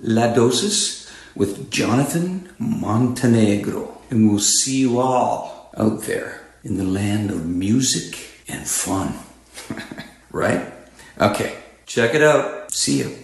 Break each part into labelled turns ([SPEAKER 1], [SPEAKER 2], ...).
[SPEAKER 1] La Dosis with Jonathan Montenegro. And we'll see you all out there in the land of music and fun. right? Okay, check it out. See you.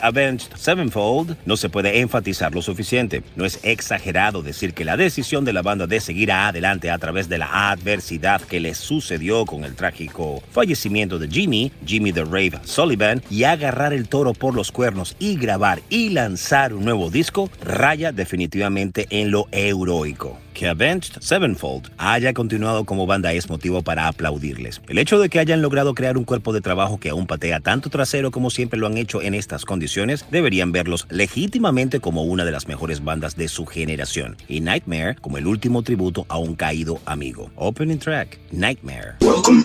[SPEAKER 2] Avenged Sevenfold no se puede enfatizar lo suficiente. No es exagerado decir que la decisión de la banda de seguir adelante a través de la adversidad que les sucedió con el trágico fallecimiento de Jimmy, Jimmy the Rave Sullivan, y agarrar el toro por los cuernos y grabar y lanzar un nuevo disco, raya definitivamente en lo heroico. Que Avenged Sevenfold haya continuado como banda es motivo para aplaudirles. El hecho de que hayan logrado crear un cuerpo de trabajo que aún patea tanto trasero como siempre lo han hecho en estas condiciones, deberían verlos legítimamente como una de las mejores bandas de su generación. Y Nightmare como el último tributo a un caído amigo. Opening track, Nightmare.
[SPEAKER 3] Welcome.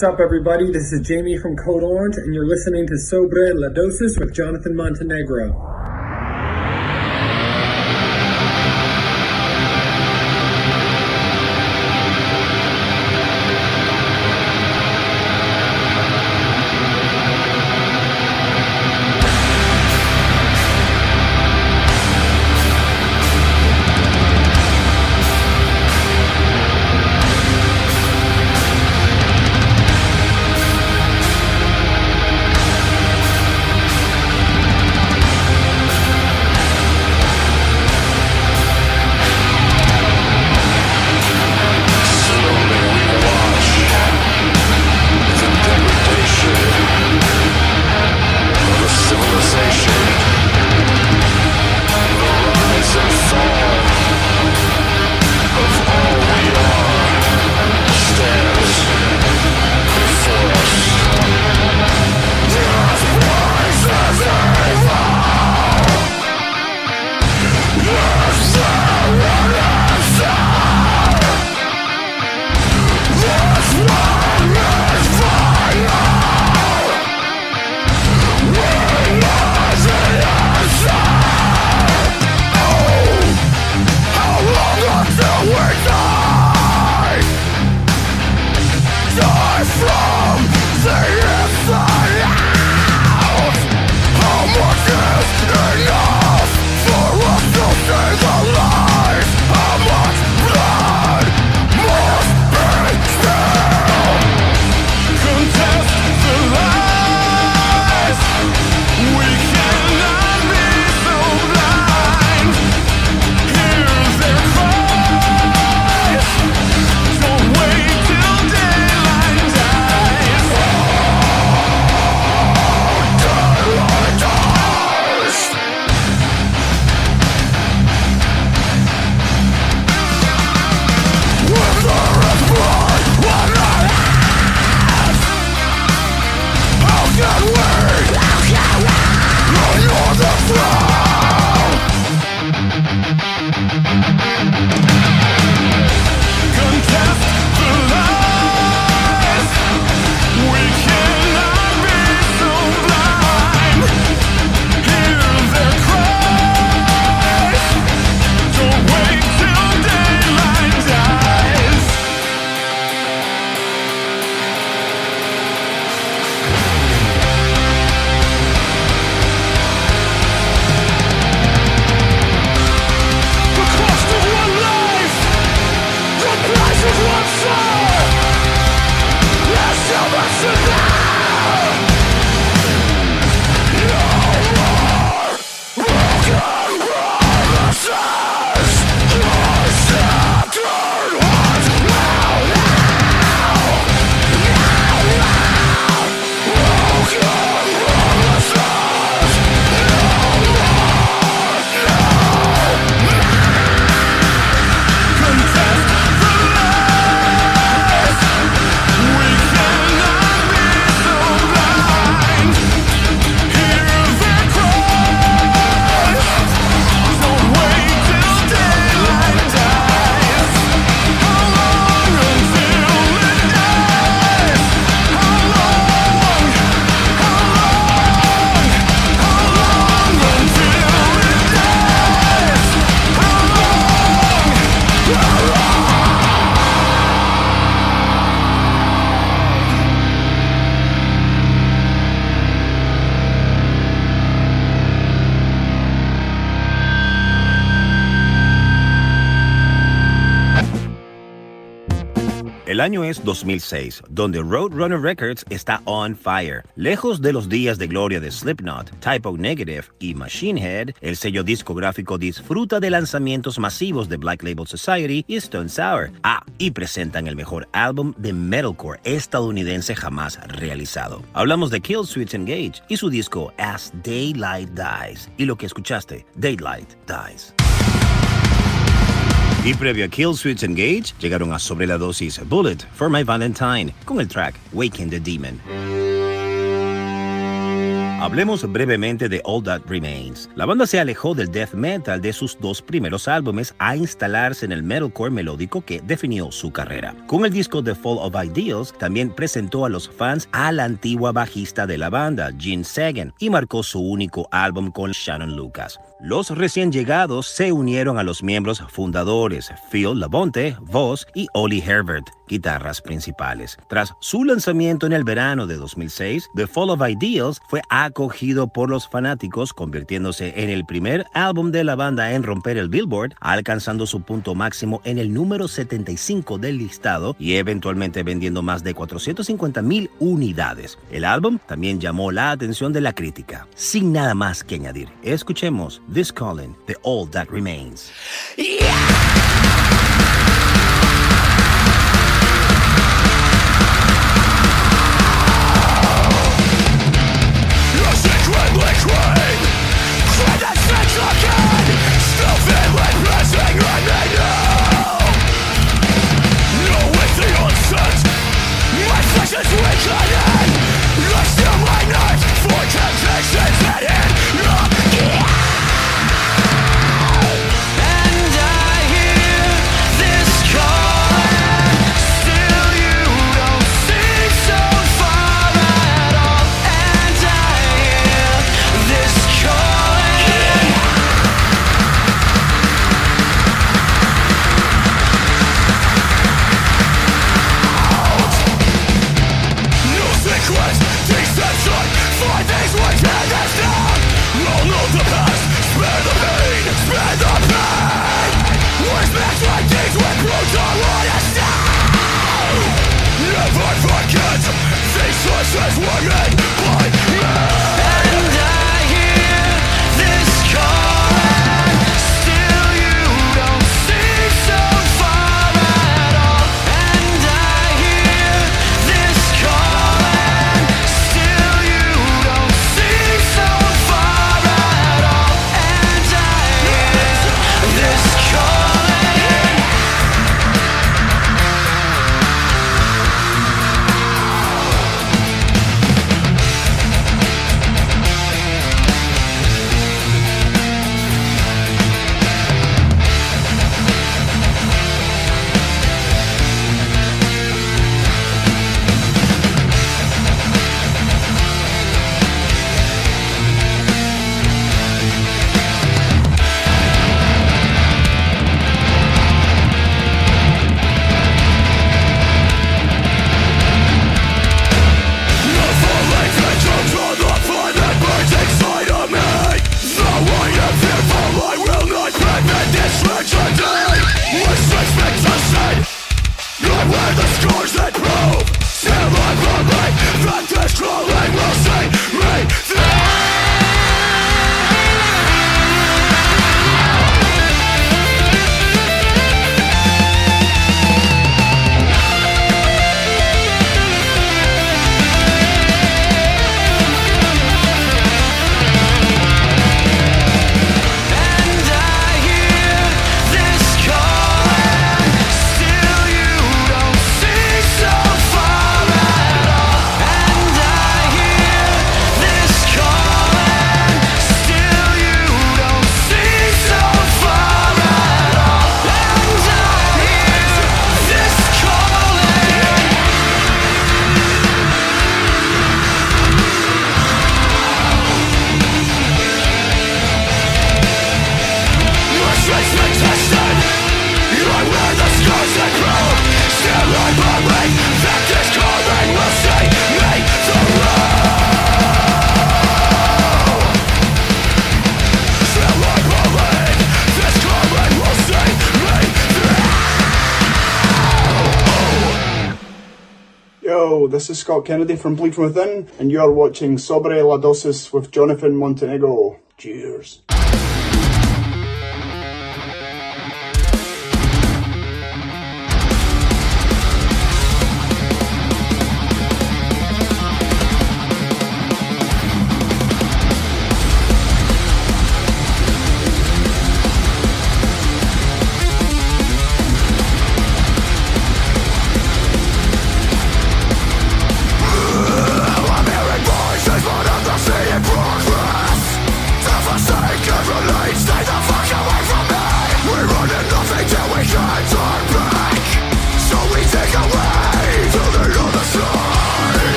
[SPEAKER 4] What's up, everybody? This is Jamie from Code Orange, and you're listening to Sobre La Dosis with Jonathan Montenegro.
[SPEAKER 2] El año es 2006, donde Roadrunner Records está on fire. Lejos de los días de gloria de Slipknot, Typo Negative y Machine Head, el sello discográfico disfruta de lanzamientos masivos de Black Label Society y Stone Sour. Ah, y presentan el mejor álbum de metalcore estadounidense jamás realizado. Hablamos de Kill Switch Engage y su disco As Daylight Dies. Y lo que escuchaste, Daylight Dies. Y previo a Kill Switch Engage, llegaron a sobre la dosis Bullet for My Valentine con el track Waking the Demon. Hablemos brevemente de All That Remains. La banda se alejó del death metal de sus dos primeros álbumes a instalarse en el metalcore melódico que definió su carrera. Con el disco The Fall of Ideals, también presentó a los fans a la antigua bajista de la banda, Gene Sagan, y marcó su único álbum con Shannon Lucas. Los recién llegados se unieron a los miembros fundadores Phil Labonte, voz, y Ollie Herbert, guitarras principales. Tras su lanzamiento en el verano de 2006, The Fall of Ideals fue acogido por los fanáticos, convirtiéndose en el primer álbum de la banda en romper el Billboard, alcanzando su punto máximo en el número 75 del listado y eventualmente vendiendo más de 450 mil unidades. El álbum también llamó la atención de la crítica. Sin nada más que añadir, escuchemos This Calling, The All That Remains.
[SPEAKER 4] this Scott Kennedy from Bleed From Within, and you're watching Sobre La Dosis with Jonathan Montenegro. Cheers.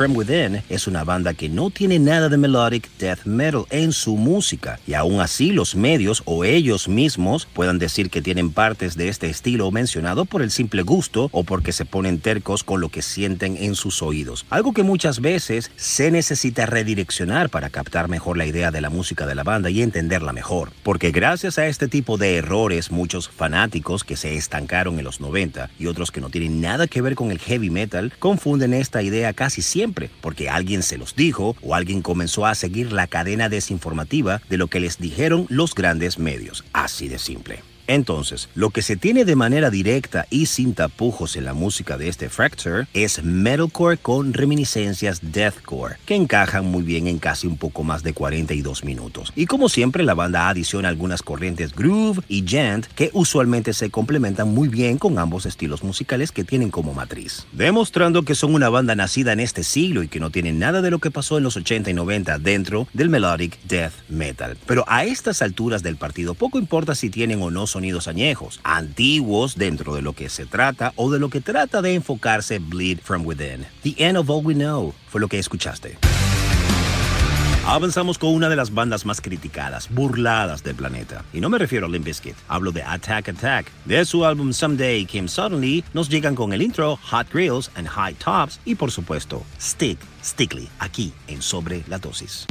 [SPEAKER 5] From
[SPEAKER 2] Within es una banda que no tiene nada de melodic death metal en su música y aún así los medios o ellos mismos puedan decir que tienen partes de este estilo mencionado por el simple gusto o porque se ponen tercos con lo que sienten en sus oídos. Algo que muchas veces se necesita redireccionar para captar mejor la idea de la música de la banda y entenderla mejor. Porque gracias a este tipo de errores muchos fanáticos que se estancaron en los 90 y otros que no tienen nada que ver con el heavy metal confunden esta idea casi siempre, porque alguien se los dijo o alguien comenzó a seguir la cadena desinformativa de lo que les dijeron los grandes medios. Así de simple. Entonces, lo que se tiene de manera directa y sin tapujos en la música de este Fracture es metalcore con reminiscencias deathcore, que encajan muy bien en casi un poco más de 42 minutos. Y como siempre, la banda adiciona algunas corrientes groove y gent que usualmente se complementan muy bien con ambos estilos musicales que tienen como matriz, demostrando que son una banda nacida en este siglo y que no tienen nada de lo que pasó en los 80 y 90 dentro del melodic death metal. Pero a estas alturas del partido poco importa si tienen o no sonidos añejos, antiguos dentro de lo que se trata o de lo que trata de enfocarse Bleed From Within. The End of All We Know fue lo que escuchaste. Avanzamos con una de las bandas más criticadas, burladas del planeta. Y no me refiero a Limp Bizkit, hablo de Attack Attack. De su álbum Someday Came Suddenly, nos llegan con el intro Hot Grills and High Tops y por supuesto Stick, Stickly, aquí en Sobre la Dosis.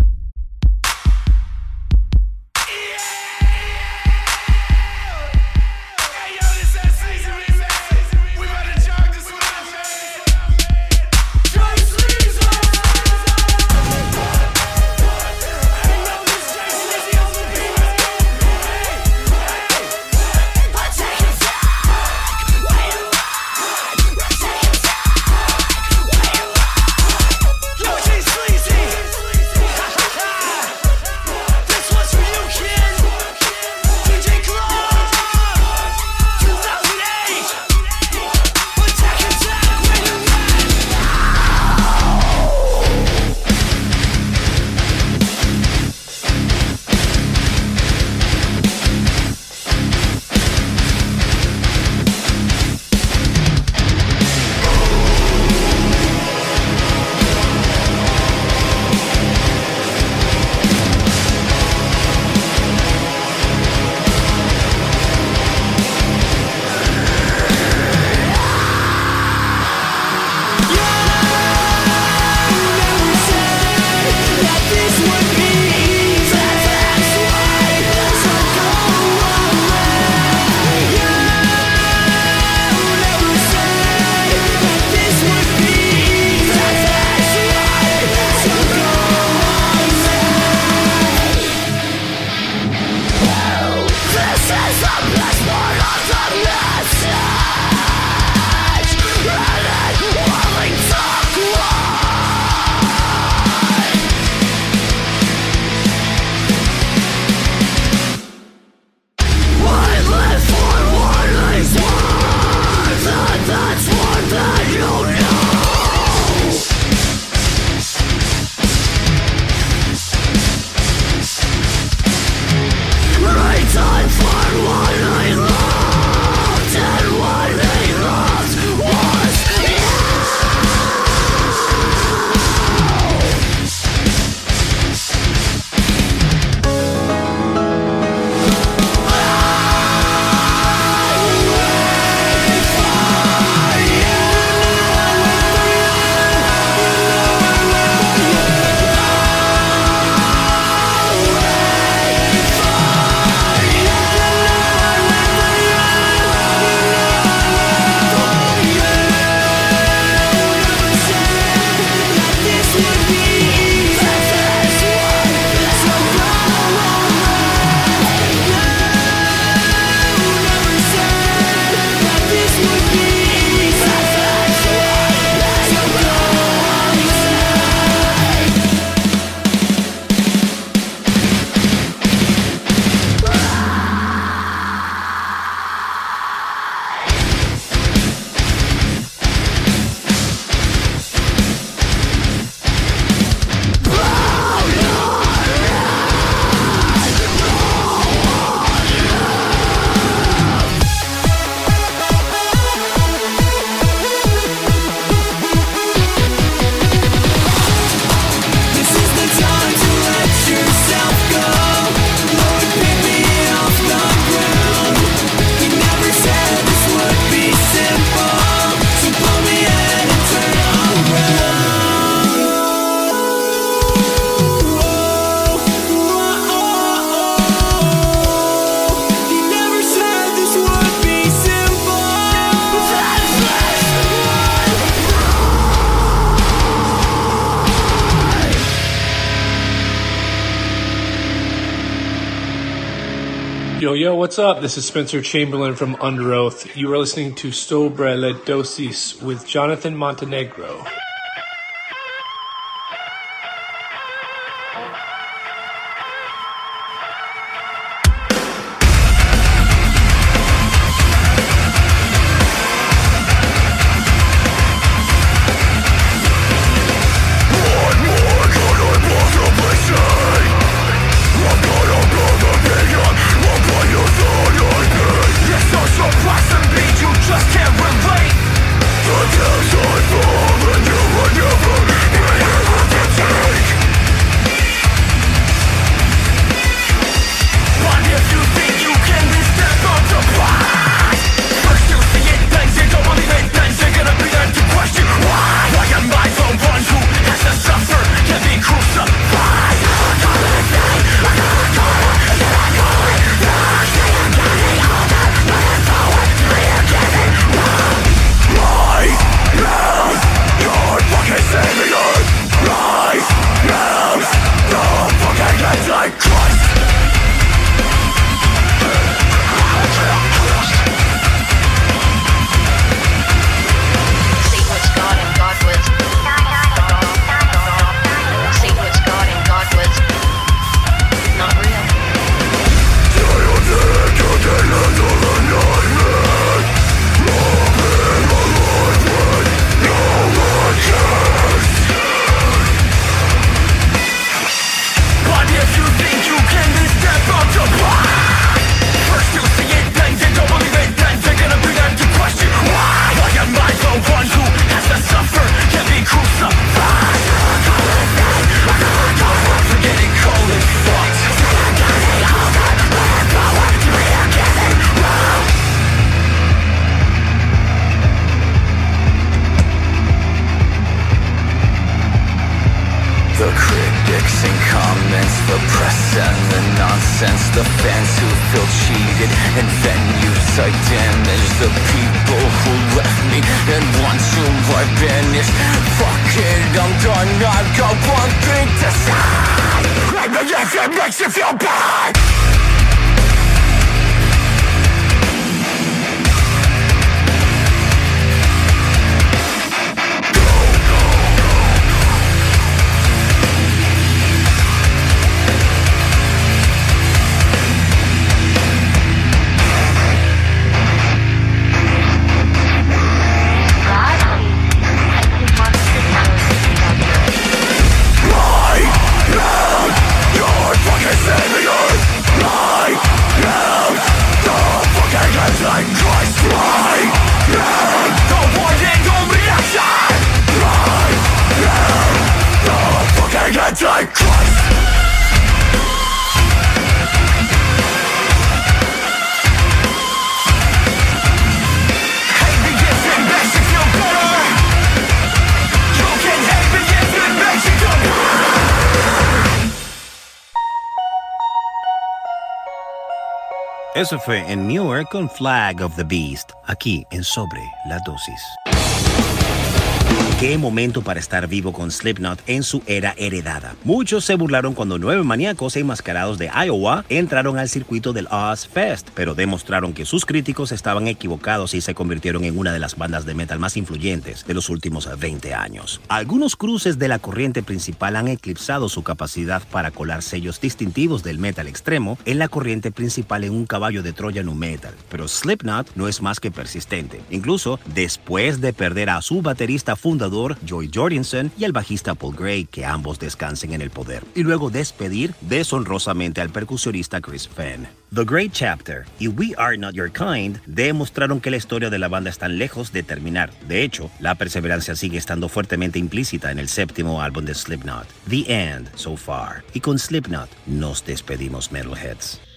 [SPEAKER 5] Sam
[SPEAKER 6] bez moja tam jest what's up? This is Spencer Chamberlain from Under Oath. You are listening to Sobre la Dosis with Jonathan Montenegro. if you're bad.
[SPEAKER 2] Eso fue en Newark con Flag of the Beast, aquí en Sobre la Dosis. Qué momento para estar vivo con Slipknot en su era heredada. Muchos se burlaron cuando nueve maníacos enmascarados de Iowa entraron al circuito del Oz Fest, pero demostraron que sus críticos estaban equivocados y se convirtieron en una de las bandas de metal más influyentes de los últimos 20 años. Algunos cruces de la corriente principal han eclipsado su capacidad para colar sellos distintivos del metal extremo en la corriente principal en un caballo de Troya nu metal, pero Slipknot no es más que persistente. Incluso después de perder a su baterista fundador Joy Jorgensen y el bajista Paul Gray, que ambos descansen en el poder, y luego despedir deshonrosamente al percusionista Chris Fenn. The Great Chapter y We Are Not Your Kind demostraron que la historia de la banda está lejos de terminar. De hecho, la perseverancia sigue estando fuertemente implícita en el séptimo álbum de Slipknot, The End So Far. Y con Slipknot nos despedimos, Metalheads.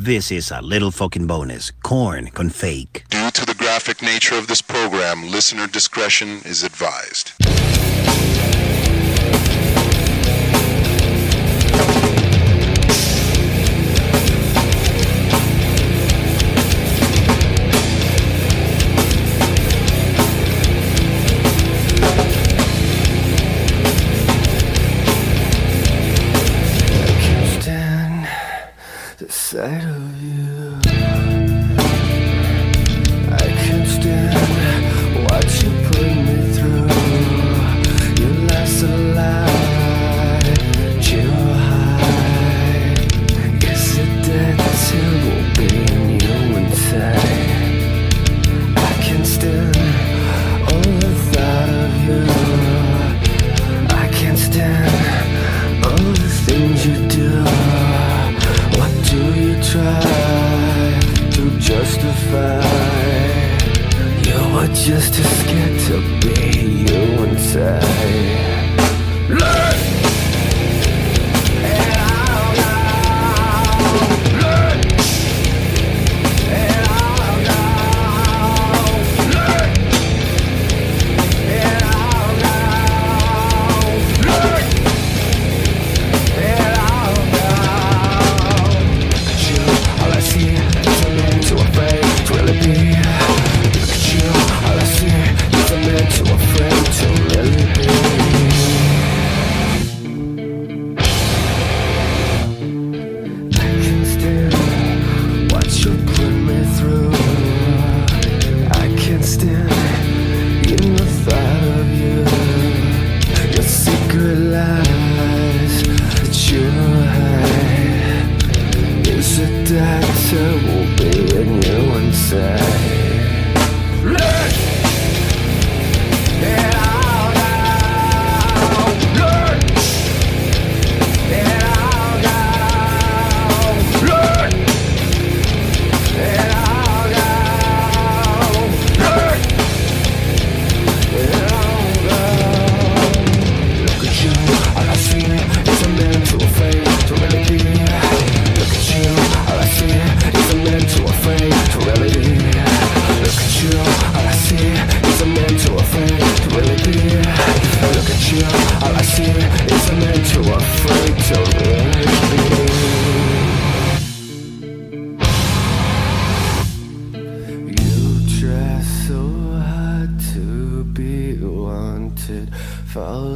[SPEAKER 2] This is a little fucking bonus. Corn can fake.
[SPEAKER 7] Due to the graphic nature of this program, listener discretion is advised.
[SPEAKER 5] I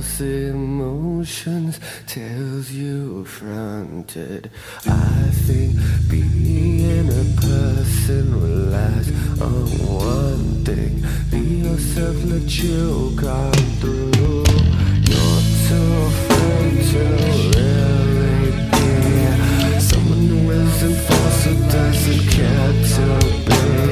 [SPEAKER 5] false emotions tells you fronted. I think being a person relies on one thing. Be yourself, let you come through. You're too afraid to really be someone who isn't false, who doesn't care to be.